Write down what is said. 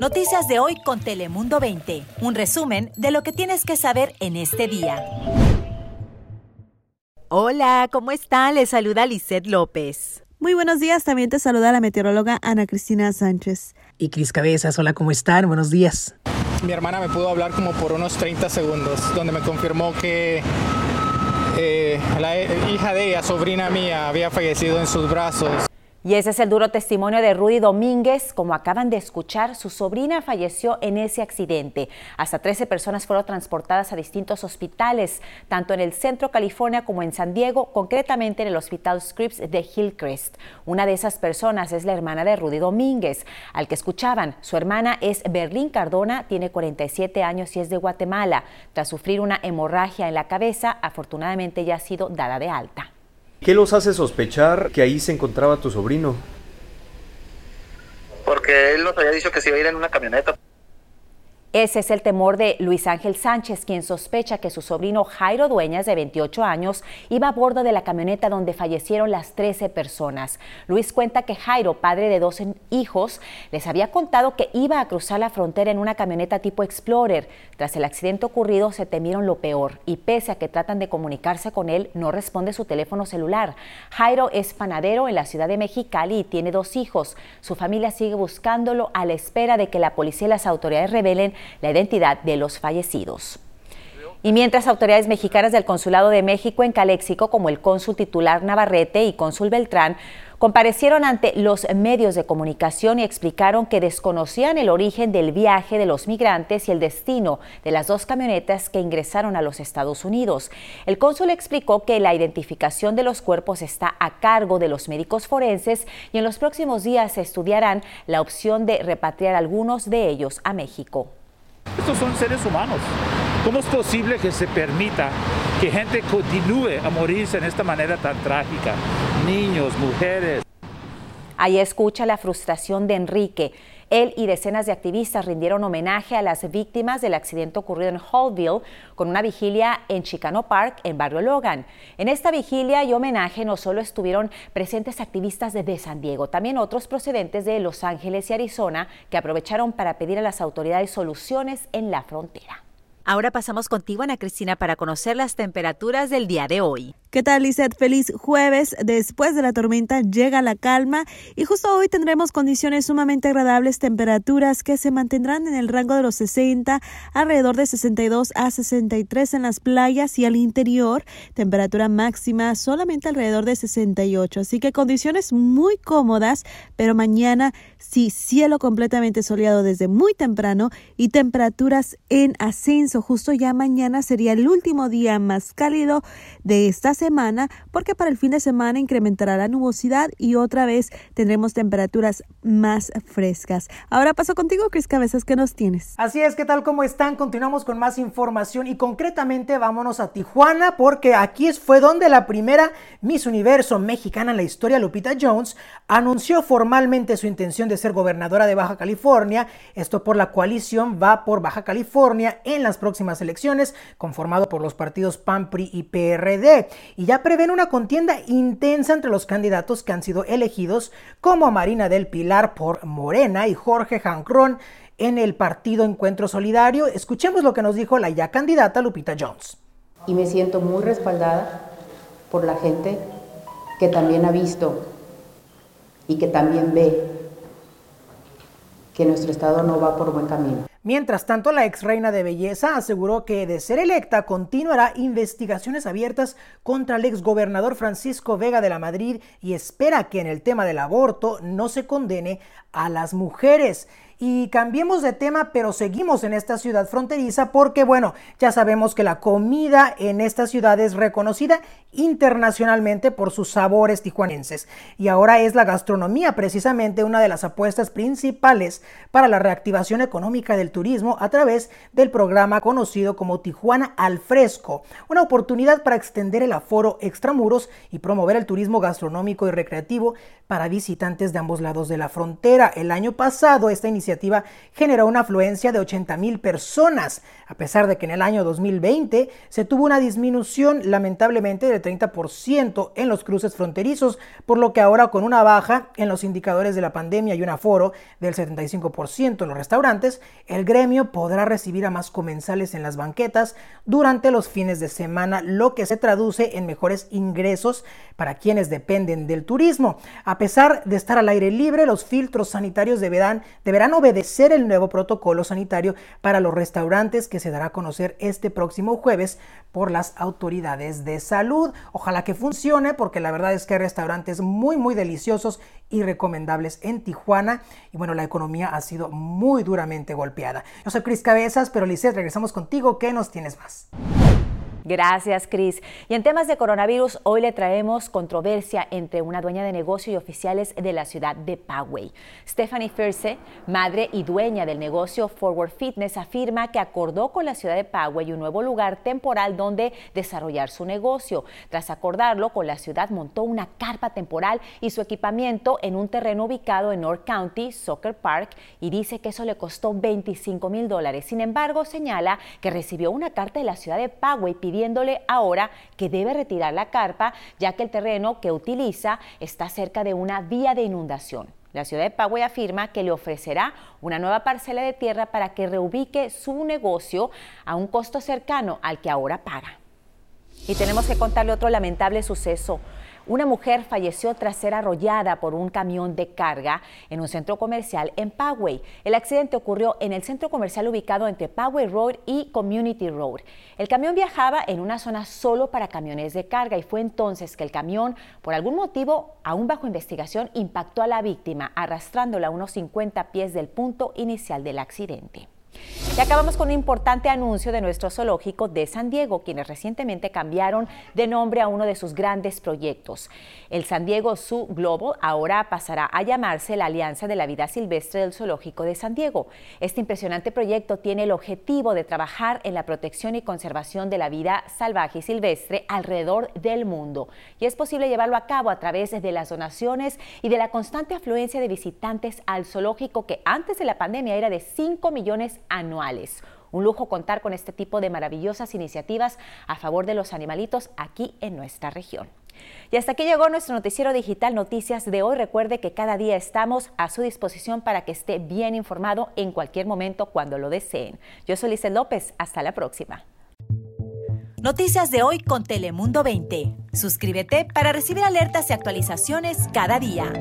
Noticias de hoy con Telemundo 20. Un resumen de lo que tienes que saber en este día. Hola, ¿cómo está? Le saluda Lisette López. Muy buenos días, también te saluda la meteoróloga Ana Cristina Sánchez. Y Cris Cabezas, hola, ¿cómo están? Buenos días. Mi hermana me pudo hablar como por unos 30 segundos, donde me confirmó que eh, la hija de ella, sobrina mía, había fallecido en sus brazos. Y ese es el duro testimonio de Rudy Domínguez. Como acaban de escuchar, su sobrina falleció en ese accidente. Hasta 13 personas fueron transportadas a distintos hospitales, tanto en el centro California como en San Diego, concretamente en el Hospital Scripps de Hillcrest. Una de esas personas es la hermana de Rudy Domínguez, al que escuchaban. Su hermana es Berlín Cardona, tiene 47 años y es de Guatemala. Tras sufrir una hemorragia en la cabeza, afortunadamente ya ha sido dada de alta. ¿Qué los hace sospechar que ahí se encontraba tu sobrino? Porque él nos había dicho que se iba a ir en una camioneta. Ese es el temor de Luis Ángel Sánchez, quien sospecha que su sobrino Jairo Dueñas, de 28 años, iba a bordo de la camioneta donde fallecieron las 13 personas. Luis cuenta que Jairo, padre de dos hijos, les había contado que iba a cruzar la frontera en una camioneta tipo Explorer. Tras el accidente ocurrido, se temieron lo peor y pese a que tratan de comunicarse con él, no responde su teléfono celular. Jairo es panadero en la ciudad de Mexicali y tiene dos hijos. Su familia sigue buscándolo a la espera de que la policía y las autoridades revelen la identidad de los fallecidos. Y mientras autoridades mexicanas del Consulado de México en Caléxico, como el cónsul titular Navarrete y cónsul Beltrán, comparecieron ante los medios de comunicación y explicaron que desconocían el origen del viaje de los migrantes y el destino de las dos camionetas que ingresaron a los Estados Unidos. El cónsul explicó que la identificación de los cuerpos está a cargo de los médicos forenses y en los próximos días se estudiarán la opción de repatriar algunos de ellos a México. Estos son seres humanos. ¿Cómo es posible que se permita que gente continúe a morirse en esta manera tan trágica? Niños, mujeres. Ahí escucha la frustración de Enrique. Él y decenas de activistas rindieron homenaje a las víctimas del accidente ocurrido en Hallville con una vigilia en Chicano Park, en Barrio Logan. En esta vigilia y homenaje no solo estuvieron presentes activistas de San Diego, también otros procedentes de Los Ángeles y Arizona que aprovecharon para pedir a las autoridades soluciones en la frontera. Ahora pasamos contigo, Ana Cristina, para conocer las temperaturas del día de hoy. ¿Qué tal, Lizeth? Feliz jueves. Después de la tormenta llega la calma y justo hoy tendremos condiciones sumamente agradables, temperaturas que se mantendrán en el rango de los 60, alrededor de 62 a 63 en las playas y al interior, temperatura máxima solamente alrededor de 68. Así que condiciones muy cómodas, pero mañana sí, cielo completamente soleado desde muy temprano y temperaturas en ascenso. Justo ya mañana sería el último día más cálido de esta semana porque para el fin de semana incrementará la nubosidad y otra vez tendremos temperaturas más frescas. Ahora paso contigo, Cris Cabezas, ¿qué nos tienes? Así es, ¿qué tal? ¿Cómo están? Continuamos con más información y concretamente vámonos a Tijuana porque aquí fue donde la primera Miss Universo mexicana en la historia, Lupita Jones, anunció formalmente su intención de ser gobernadora de Baja California, esto por la coalición Va por Baja California en las próximas elecciones, conformado por los partidos PAN, PRI y PRD y ya prevén una contienda intensa entre los candidatos que han sido elegidos como Marina del Pilar por Morena y Jorge Jancrón en el partido Encuentro Solidario. Escuchemos lo que nos dijo la ya candidata Lupita Jones. Y me siento muy respaldada por la gente que también ha visto y que también ve que nuestro Estado no va por buen camino. Mientras tanto, la ex reina de belleza aseguró que de ser electa continuará investigaciones abiertas contra el ex gobernador Francisco Vega de la Madrid y espera que en el tema del aborto no se condene a las mujeres. Y cambiemos de tema, pero seguimos en esta ciudad fronteriza porque, bueno, ya sabemos que la comida en esta ciudad es reconocida internacionalmente por sus sabores tijuanenses. Y ahora es la gastronomía precisamente una de las apuestas principales para la reactivación económica del turismo a través del programa conocido como Tijuana al Fresco, una oportunidad para extender el aforo extramuros y promover el turismo gastronómico y recreativo para visitantes de ambos lados de la frontera. El año pasado esta iniciativa iniciativa generó una afluencia de 80 mil personas, a pesar de que en el año 2020 se tuvo una disminución lamentablemente del 30% en los cruces fronterizos, por lo que ahora con una baja en los indicadores de la pandemia y un aforo del 75% en los restaurantes, el gremio podrá recibir a más comensales en las banquetas durante los fines de semana, lo que se traduce en mejores ingresos para quienes dependen del turismo. A pesar de estar al aire libre, los filtros sanitarios deberán, deberán obedecer el nuevo protocolo sanitario para los restaurantes que se dará a conocer este próximo jueves por las autoridades de salud. Ojalá que funcione porque la verdad es que hay restaurantes muy muy deliciosos y recomendables en Tijuana y bueno, la economía ha sido muy duramente golpeada. Yo soy Cris Cabezas, pero Lizeth, regresamos contigo. ¿Qué nos tienes más? Gracias, Cris. Y en temas de coronavirus, hoy le traemos controversia entre una dueña de negocio y oficiales de la ciudad de Poway. Stephanie Fierce, madre y dueña del negocio Forward Fitness, afirma que acordó con la ciudad de Poway un nuevo lugar temporal donde desarrollar su negocio. Tras acordarlo con la ciudad, montó una carpa temporal y su equipamiento en un terreno ubicado en North County Soccer Park y dice que eso le costó 25 mil dólares. Sin embargo, señala que recibió una carta de la ciudad de Poway pidiendo ahora que debe retirar la carpa, ya que el terreno que utiliza está cerca de una vía de inundación. La ciudad de Poway afirma que le ofrecerá una nueva parcela de tierra para que reubique su negocio a un costo cercano al que ahora paga. Y tenemos que contarle otro lamentable suceso. Una mujer falleció tras ser arrollada por un camión de carga en un centro comercial en Poway. El accidente ocurrió en el centro comercial ubicado entre Poway Road y Community Road. El camión viajaba en una zona solo para camiones de carga y fue entonces que el camión, por algún motivo aún bajo investigación, impactó a la víctima, arrastrándola a unos 50 pies del punto inicial del accidente. Y acabamos con un importante anuncio de nuestro zoológico de San Diego, quienes recientemente cambiaron de nombre a uno de sus grandes proyectos. El San Diego Zoo Global ahora pasará a llamarse la Alianza de la Vida Silvestre del Zoológico de San Diego. Este impresionante proyecto tiene el objetivo de trabajar en la protección y conservación de la vida salvaje y silvestre alrededor del mundo. Y es posible llevarlo a cabo a través de las donaciones y de la constante afluencia de visitantes al zoológico que antes de la pandemia era de 5 millones Un lujo contar con este tipo de maravillosas iniciativas a favor de los animalitos aquí en nuestra región. Y hasta aquí llegó nuestro noticiero digital Noticias de hoy. Recuerde que cada día estamos a su disposición para que esté bien informado en cualquier momento cuando lo deseen. Yo soy Lice López. Hasta la próxima. Noticias de hoy con Telemundo 20. Suscríbete para recibir alertas y actualizaciones cada día.